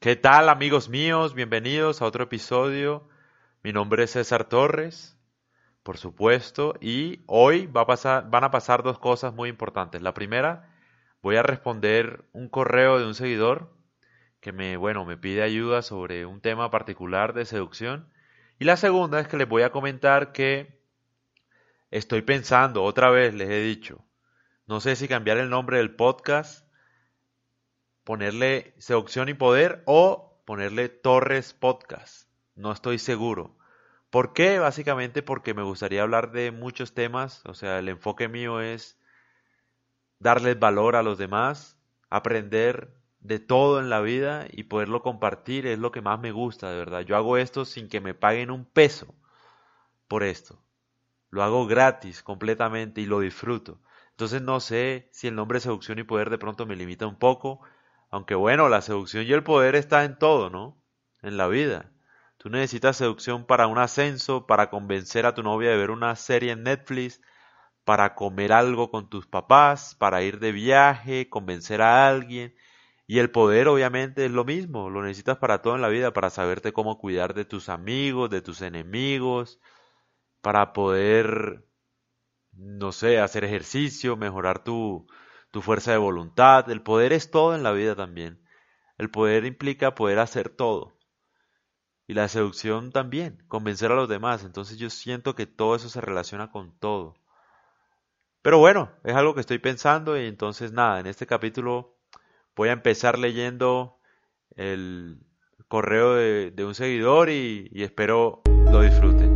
¿Qué tal amigos míos? Bienvenidos a otro episodio. Mi nombre es César Torres, por supuesto, y hoy va a pasar, van a pasar dos cosas muy importantes. La primera, voy a responder un correo de un seguidor que me, bueno, me pide ayuda sobre un tema particular de seducción. Y la segunda es que les voy a comentar que estoy pensando, otra vez les he dicho, no sé si cambiar el nombre del podcast ponerle seducción y poder o ponerle Torres Podcast. No estoy seguro. ¿Por qué? Básicamente porque me gustaría hablar de muchos temas. O sea, el enfoque mío es darles valor a los demás, aprender de todo en la vida y poderlo compartir es lo que más me gusta, de verdad. Yo hago esto sin que me paguen un peso por esto. Lo hago gratis completamente y lo disfruto. Entonces no sé si el nombre seducción y poder de pronto me limita un poco, aunque bueno, la seducción y el poder está en todo, ¿no? En la vida. Tú necesitas seducción para un ascenso, para convencer a tu novia de ver una serie en Netflix, para comer algo con tus papás, para ir de viaje, convencer a alguien. Y el poder obviamente es lo mismo, lo necesitas para todo en la vida, para saberte cómo cuidar de tus amigos, de tus enemigos, para poder, no sé, hacer ejercicio, mejorar tu, tu fuerza de voluntad. El poder es todo en la vida también. El poder implica poder hacer todo. Y la seducción también, convencer a los demás. Entonces yo siento que todo eso se relaciona con todo. Pero bueno, es algo que estoy pensando y entonces nada, en este capítulo voy a empezar leyendo el correo de, un seguidor y, y espero lo disfruten.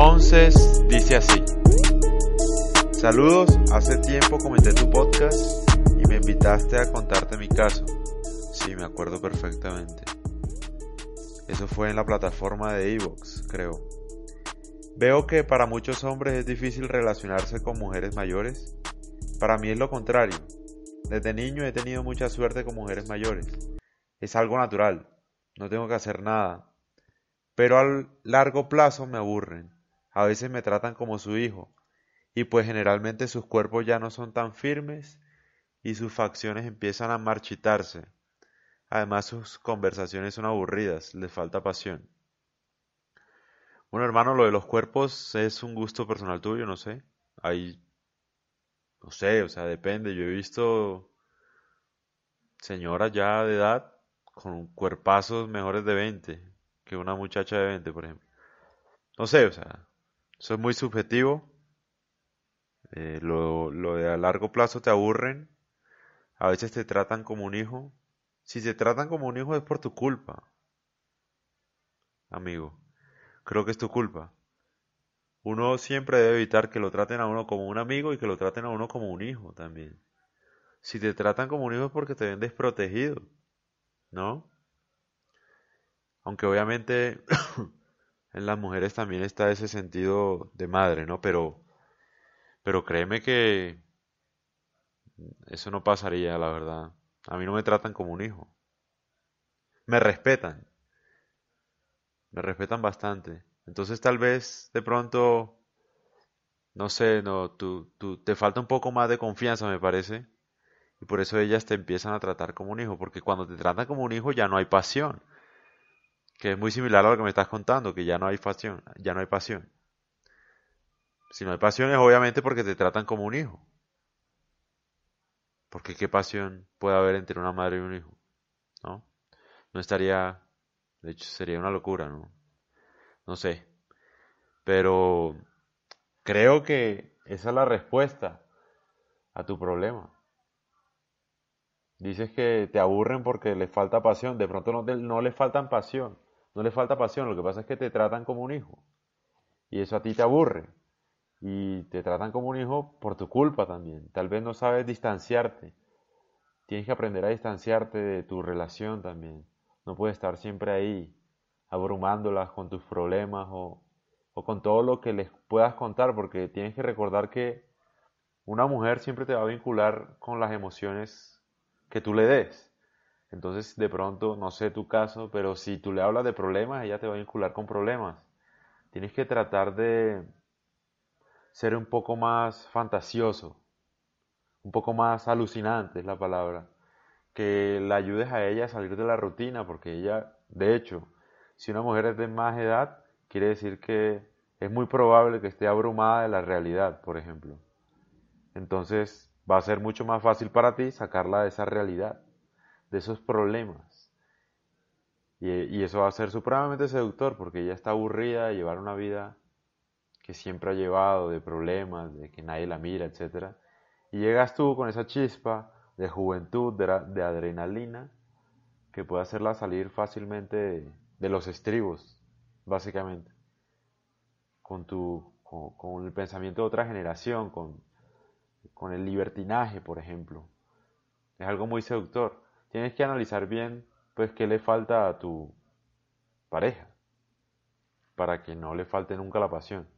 Entonces dice así. Saludos, hace tiempo comenté tu podcast y me invitaste a contarte mi caso. Sí, me acuerdo perfectamente. Eso fue en la plataforma de Evox, creo. Veo que para muchos hombres es difícil relacionarse con mujeres mayores. Para mí es lo contrario. Desde niño he tenido mucha suerte con mujeres mayores. Es algo natural. No tengo que hacer nada. Pero al largo plazo me aburren a veces me tratan como su hijo, y pues generalmente sus cuerpos ya no son tan firmes y sus facciones empiezan a marchitarse. Además sus conversaciones son aburridas, les falta pasión. Bueno, hermano, lo de los cuerpos es un gusto personal tuyo, no sé. Hay, no sé, o sea, depende. Yo he visto señoras ya de edad con cuerpazos mejores de 20 que una muchacha de 20, por ejemplo. No sé, o sea, es muy subjetivo. Eh, lo, lo de a largo plazo te aburren. A veces te tratan como un hijo. Si te tratan como un hijo es por tu culpa. Amigo, creo que es tu culpa. Uno siempre debe evitar que lo traten a uno como un amigo y que lo traten a uno como un hijo también. Si te tratan como un hijo es porque te ven desprotegido, ¿no? Aunque obviamente en las mujeres también está ese sentido de madre, ¿no? Pero, pero créeme que eso no pasaría, la verdad. A mí no me tratan como un hijo. Me respetan. Me respetan bastante. Entonces tal vez de pronto, no sé, no, tú, tú, te falta un poco más de confianza, me parece. Y por eso ellas te empiezan a tratar como un hijo. Porque cuando te tratan como un hijo ya no hay pasión que es muy similar a lo que me estás contando, que ya no hay pasión, ya no hay pasión. Si no hay pasión es obviamente porque te tratan como un hijo. Porque qué pasión puede haber entre una madre y un hijo, ¿no? No estaría, de hecho sería una locura, ¿no? No sé. Pero creo que esa es la respuesta a tu problema. Dices que te aburren porque les falta pasión, de pronto no, no les faltan pasión, no le falta pasión, lo que pasa es que te tratan como un hijo. Y eso a ti te aburre. Y te tratan como un hijo por tu culpa también. Tal vez no sabes distanciarte. Tienes que aprender a distanciarte de tu relación también. No puedes estar siempre ahí, abrumándolas con tus problemas o, o con todo lo que les puedas contar, porque tienes que recordar que una mujer siempre te va a vincular con las emociones que tú le des. Entonces, de pronto, no sé tu caso, pero si tú le hablas de problemas, ella te va a vincular con problemas. Tienes que tratar de ser un poco más fantasioso, un poco más alucinante es la palabra, que la ayudes a ella a salir de la rutina, porque ella, de hecho, si una mujer es de más edad, quiere decir que es muy probable que esté abrumada de la realidad, por ejemplo. Entonces va a ser mucho más fácil para ti sacarla de esa realidad, de esos problemas. Y, eso va a ser supremamente seductor porque ella está aburrida de llevar una vida que siempre ha llevado, de problemas, de que nadie la mira, etc. Y llegas tú con esa chispa de juventud, de, adrenalina, que puede hacerla salir fácilmente de, de los estribos, básicamente con, tu, con, el pensamiento de otra generación, con, con el libertinaje, por ejemplo. Es algo muy seductor. Tienes que analizar bien, pues, qué le falta a tu pareja, para que no le falte nunca la pasión.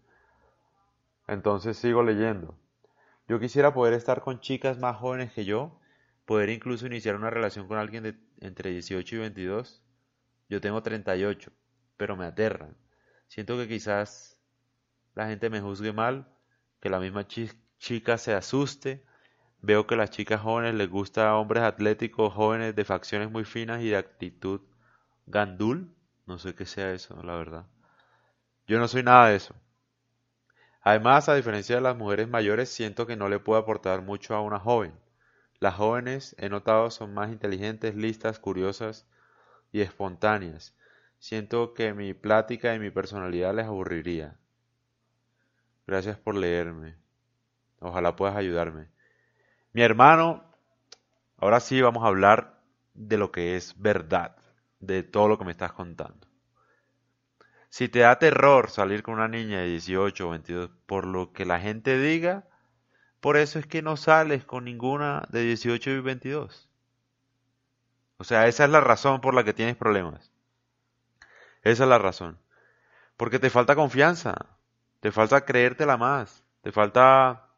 Entonces sigo leyendo. Yo quisiera poder estar con chicas más jóvenes que yo, poder incluso iniciar una relación con alguien de entre 18 y 22. Yo tengo 38, pero me aterran. Siento que quizás la gente me juzgue mal, que la misma chica se asuste. Veo que las chicas jóvenes les gusta hombres atléticos, jóvenes de facciones muy finas y de actitud gandul. No sé qué sea eso, la verdad. Yo no soy nada de eso. Además, a diferencia de las mujeres mayores, siento que no le puedo aportar mucho a una joven. Las jóvenes, he notado, son más inteligentes, listas, curiosas y espontáneas. Siento que mi plática y mi personalidad les aburriría. Gracias por leerme. Ojalá puedas ayudarme. Mi hermano, ahora sí vamos a hablar de lo que es verdad, de todo lo que me estás contando. Si te da terror salir con una niña de 18 o 22 por lo que la gente diga, por eso es que no sales con ninguna de 18 y 22. O sea, esa es la razón por la que tienes problemas. Esa es la razón. Porque te falta confianza. Te falta creértela más. Te falta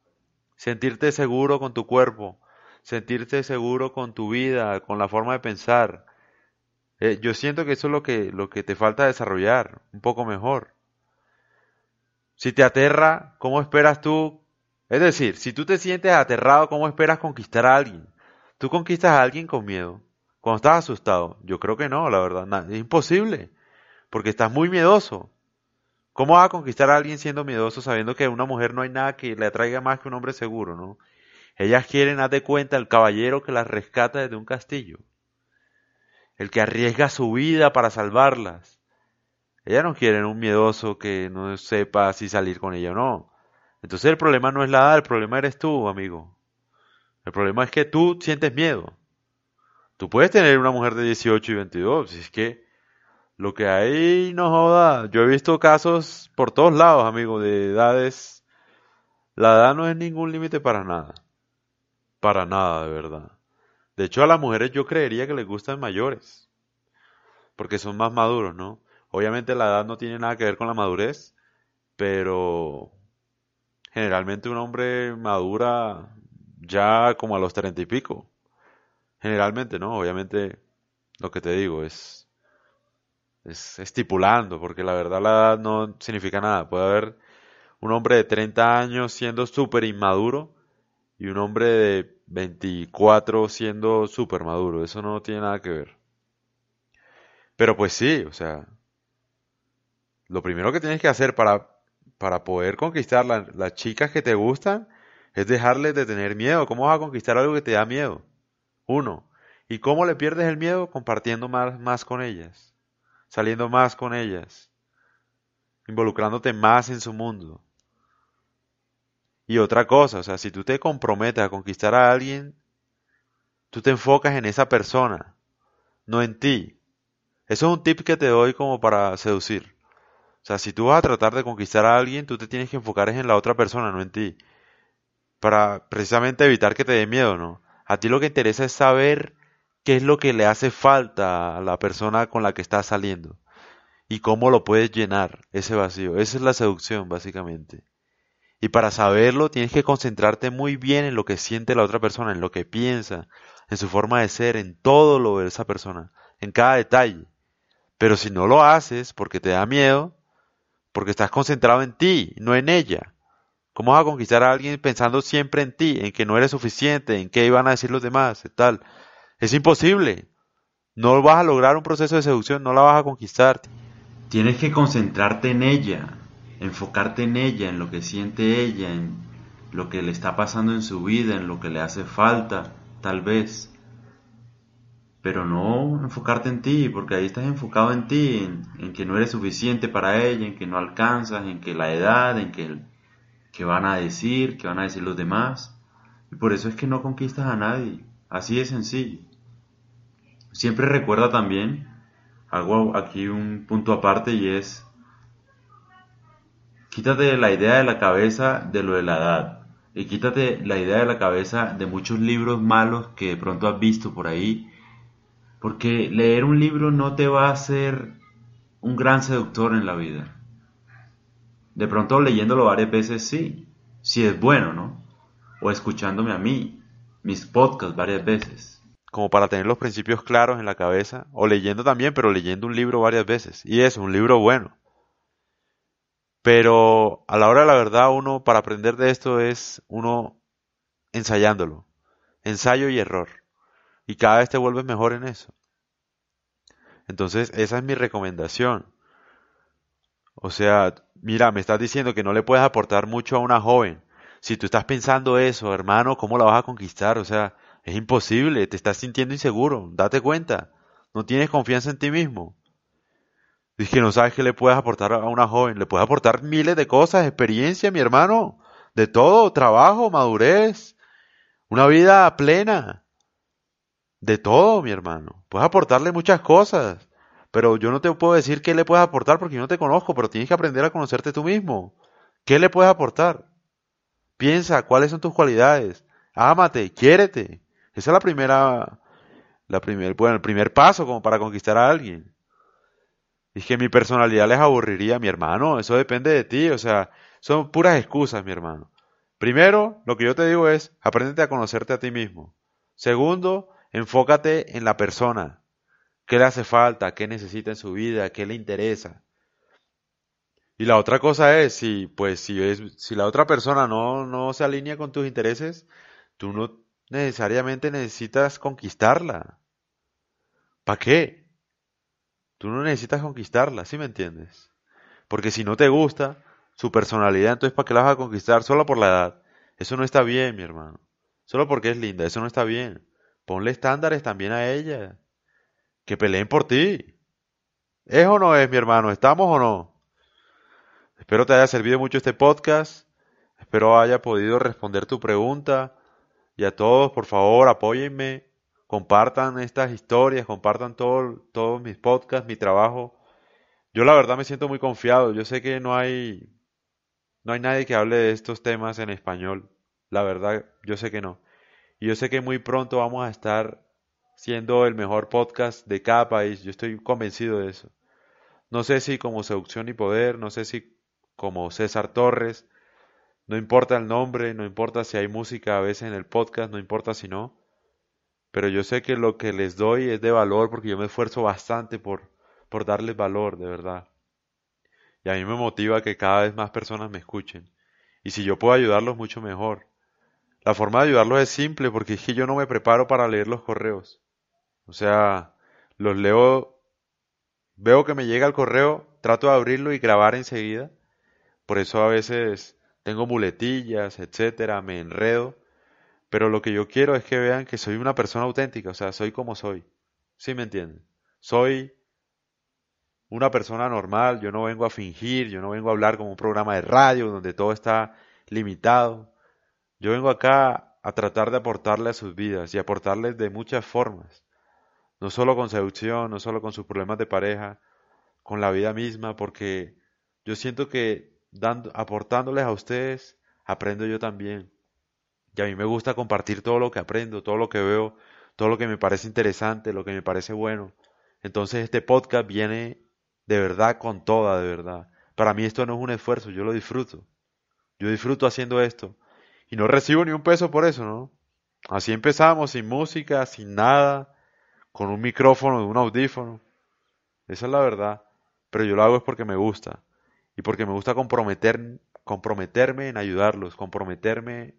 sentirte seguro con tu cuerpo, sentirte seguro con tu vida, con la forma de pensar. Eh, yo siento que eso es lo que, lo que te falta desarrollar un poco mejor. Si te aterra, ¿cómo esperas tú? Es decir, si tú te sientes aterrado, ¿cómo esperas conquistar a alguien? ¿Tú conquistas a alguien con miedo? Cuando estás asustado. Yo creo que no, la verdad. es imposible. Porque estás muy miedoso. ¿Cómo va a conquistar a alguien siendo miedoso sabiendo que a una mujer no hay nada que le atraiga más que un hombre seguro, ¿no? Ellas quieren, haz de cuenta, el caballero que las rescata desde un castillo. El que arriesga su vida para salvarlas. Ellas no quieren un miedoso que no sepa si salir con ella o no. Entonces el problema no es la edad, el problema eres tú, amigo. El problema es que tú sientes miedo. Tú puedes tener una mujer de 18 y 22, si es que lo que hay no joda. Yo he visto casos por todos lados, amigo, de edades. La edad no es ningún límite para nada. Para nada, de verdad. De hecho, a las mujeres yo creería que les gustan mayores. Porque son más maduros, ¿no? Obviamente la edad no tiene nada que ver con la madurez, pero generalmente un hombre madura ya como a los treinta y pico. Generalmente, ¿no? Obviamente lo que te digo es es estipulando, porque la verdad la edad no significa nada. Puede haber un hombre de 30 años siendo súper inmaduro y un hombre de 24 siendo súper maduro. Eso no tiene nada que ver. Pero pues sí, o sea, lo primero que tienes que hacer para, para poder conquistar las chicas que te gustan es dejarles de tener miedo. ¿Cómo vas a conquistar algo que te da miedo? Uno. ¿Y cómo le pierdes el miedo? Compartiendo más, más con ellas saliendo más con ellas, involucrándote más en su mundo. Y otra cosa, o sea, si tú te comprometes a conquistar a alguien, tú te enfocas en esa persona, no en ti. Eso es un tip que te doy como para seducir. O sea, si tú vas a tratar de conquistar a alguien, tú te tienes que enfocar en la otra persona, no en ti. Para precisamente evitar que te dé miedo, ¿no? A ti lo que interesa es saber qué es lo que le hace falta a la persona con la que estás saliendo y cómo lo puedes llenar ese vacío. Esa es la seducción, básicamente. Y para saberlo tienes que concentrarte muy bien en lo que siente la otra persona, en lo que piensa, en su forma de ser, en todo lo de esa persona, en cada detalle. Pero si no lo haces porque te da miedo, porque estás concentrado en ti, no en ella, ¿Cómo vas a conquistar a alguien pensando siempre en ti, en que no eres suficiente, en qué iban a decir los demás, tal? Es imposible. No vas a lograr un proceso de seducción, no la vas a conquistar. Tienes que concentrarte en ella, enfocarte en ella, en lo que siente ella, en lo que le está pasando en su vida, en lo que le hace falta, tal vez pero no enfocarte en ti, porque ahí estás enfocado en ti, en, que no eres suficiente para ella, en que no alcanzas, en que la edad, en que, que van a decir, que van a decir los demás. Y por eso es que no conquistas a nadie, así de sencillo. Siempre recuerda también, hago aquí un punto aparte y es, quítate la idea de la cabeza de lo de la edad. Y quítate la idea de la cabeza de muchos libros malos que de pronto has visto por ahí porque leer un libro no te va a hacer un gran seductor en la vida. De pronto leyéndolo varias veces sí, si es bueno, ¿no? O escuchándome a mí, mis podcasts varias veces. Como para tener los principios claros en la cabeza, o leyendo también, pero leyendo un libro varias veces. Y es un libro bueno. Pero a la hora de la verdad, uno para aprender de esto es uno ensayándolo. Ensayo y error y cada vez te vuelves mejor en eso. Entonces, esa es mi recomendación. O sea, mira, me estás diciendo que no le puedes aportar mucho a una joven. Si tú estás pensando eso, hermano, ¿cómo la vas a conquistar? O sea, es imposible, te estás sintiendo inseguro, date cuenta. No tienes confianza en ti mismo. Es que no sabes qué le puedes aportar a una joven. Le puedes aportar miles de cosas, experiencia, mi hermano. De todo, trabajo, madurez, una vida plena. De todo, mi hermano. Puedes aportarle muchas cosas. Pero yo no te puedo decir qué le puedes aportar porque yo no te conozco, pero tienes que aprender a conocerte tú mismo. ¿Qué le puedes aportar? Piensa cuáles son tus cualidades. Ámate, quiérete. Esa es la primera, la primer, bueno, el primer paso como para conquistar a alguien. Y que mi personalidad les aburriría, mi hermano. Eso depende de ti. O sea, son puras excusas, mi hermano. Primero, lo que yo te digo es, apréndete a conocerte a ti mismo. Segundo, Enfócate en la persona. ¿Qué le hace falta? ¿Qué necesita en su vida? ¿Qué le interesa? Y la otra cosa es, si, pues, si, es, si la otra persona no, no se alinea con tus intereses, tú no necesariamente necesitas conquistarla. ¿Para qué? Tú no necesitas conquistarla, ¿sí me entiendes? Porque si no te gusta su personalidad, entonces ¿para qué la vas a conquistar? Solo por la edad. Eso no está bien, mi hermano. Solo porque es linda, eso no está bien. Ponle estándares también a ella. Que peleen por ti. ¿Es o no es, mi hermano? ¿Estamos o no? Espero te haya servido mucho este podcast. Espero haya podido responder tu pregunta. Y a todos, por favor, apóyenme. Compartan estas historias, compartan todos mis podcasts, mi trabajo. Yo la verdad me siento muy confiado. Yo sé que no hay, no hay nadie que hable de estos temas en español. La verdad, yo sé que no. Y yo sé que muy pronto vamos a estar siendo el mejor podcast de cada país. Yo estoy convencido de eso. No sé si como Seducción y Poder, no sé si como César Torres, no importa el nombre, no importa si hay música a veces en el podcast, no importa si no. Pero yo sé que lo que les doy es de valor porque yo me esfuerzo bastante por, por darles valor, de verdad. Y a mí me motiva que cada vez más personas me escuchen. Y si yo puedo ayudarlos, mucho mejor. La forma de ayudarlos es simple porque es que yo no me preparo para leer los correos. O sea, los leo, veo que me llega el correo, trato de abrirlo y grabar enseguida. Por eso a veces tengo muletillas, etcétera, me enredo. Pero lo que yo quiero es que vean que soy una persona auténtica, o sea, soy como soy. ¿Sí me entienden? Soy una persona normal, yo no vengo a fingir, yo no vengo a hablar como un programa de radio donde todo está limitado. Yo vengo acá a tratar de aportarle a sus vidas y aportarles de muchas formas. No solo con seducción, no solo con sus problemas de pareja, con la vida misma, porque yo siento que dando, aportándoles a ustedes, aprendo yo también. Y a mí me gusta compartir todo lo que aprendo, todo lo que veo, todo lo que me parece interesante, lo que me parece bueno. Entonces este podcast viene de verdad con toda, de verdad. Para mí esto no es un esfuerzo, yo lo disfruto. Yo disfruto haciendo esto. Y no recibo ni un peso por eso, ¿no? Así empezamos, sin música, sin nada, con un micrófono, un audífono. Esa es la verdad. Pero yo lo hago es porque me gusta. Y porque me gusta comprometer, comprometerme en ayudarlos, comprometerme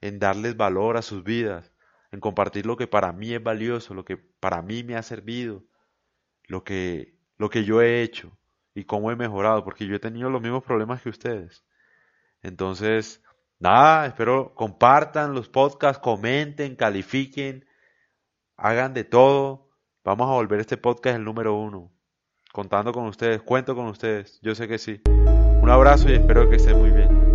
en darles valor a sus vidas, en compartir lo que para mí es valioso, lo que para mí me ha servido, lo que, lo que yo he hecho y cómo he mejorado, porque yo he tenido los mismos problemas que ustedes. Entonces, nada, espero compartan los podcasts, comenten, califiquen, hagan de todo. Vamos a volver este podcast el número uno. Contando con ustedes, cuento con ustedes, yo sé que sí. Un abrazo y espero que estén muy bien.